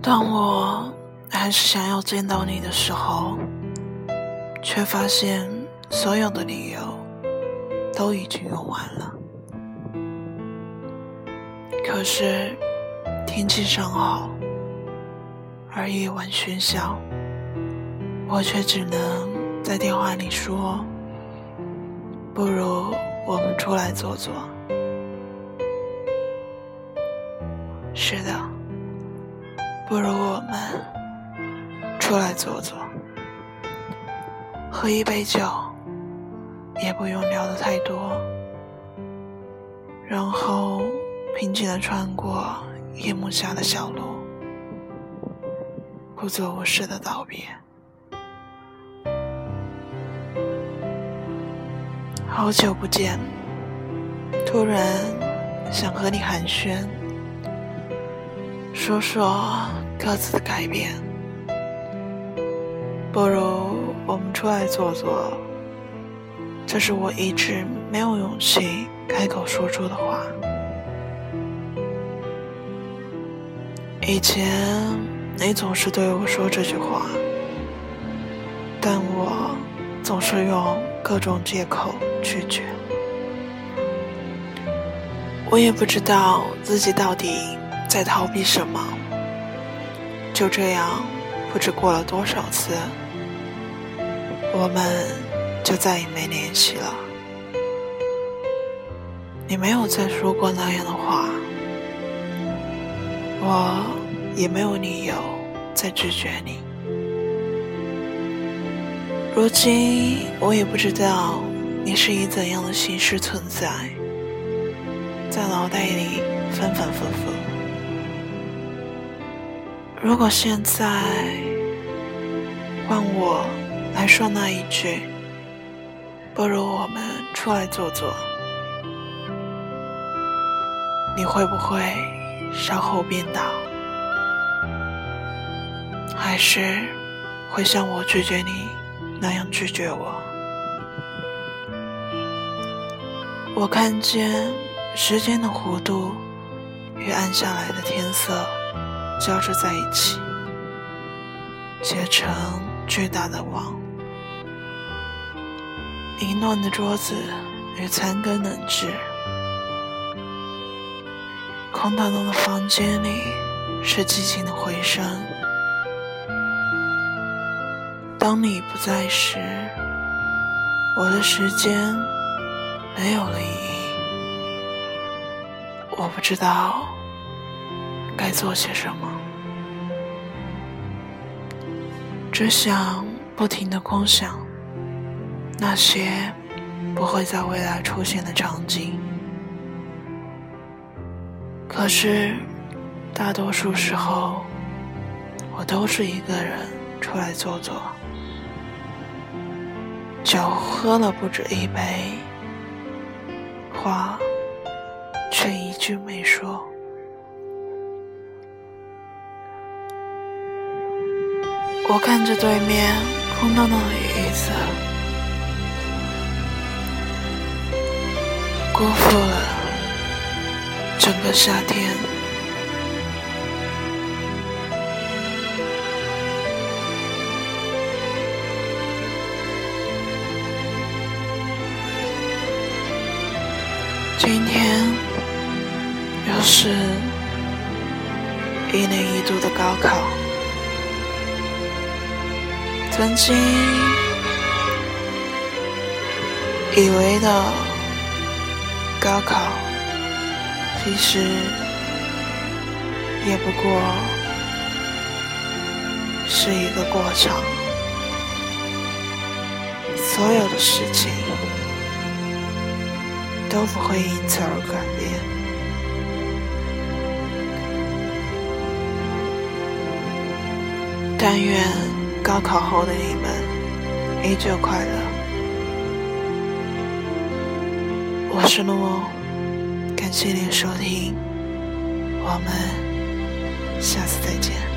当我还是想要见到你的时候，却发现所有的理由都已经用完了。可是天气尚好，而夜晚喧嚣，我却只能在电话里说：“不如我们出来坐坐。”是的。不如我们出来坐坐，喝一杯酒，也不用聊得太多，然后平静地穿过夜幕下的小路，不做无事的道别。好久不见，突然想和你寒暄。说说各自的改变，不如我们出来坐坐。这是我一直没有勇气开口说出的话。以前你总是对我说这句话，但我总是用各种借口拒绝。我也不知道自己到底。在逃避什么？就这样，不知过了多少次，我们就再也没联系了。你没有再说过那样的话，我也没有理由再拒绝你。如今，我也不知道你是以怎样的形式存在，在脑袋里反反复复。如果现在换我来说那一句，不如我们出来坐坐，你会不会稍后变倒？还是会像我拒绝你那样拒绝我？我看见时间的弧度与暗下来的天色。交织在一起，结成巨大的网。凌乱的桌子与残羹冷炙，空荡荡的房间里是寂静的回声。当你不在时，我的时间没有了意义。我不知道。该做些什么？只想不停的空想那些不会在未来出现的场景。可是，大多数时候，我都是一个人出来坐坐，酒喝了不止一杯，话却一句没说。我看着对面空荡荡的椅子，辜负了整个夏天。今天又是一年一度的高考。曾经以为的高考，其实也不过是一个过程。所有的事情都不会因此而改变。但愿。高考后的你们依旧快乐。我是诺，感谢您收听，我们下次再见。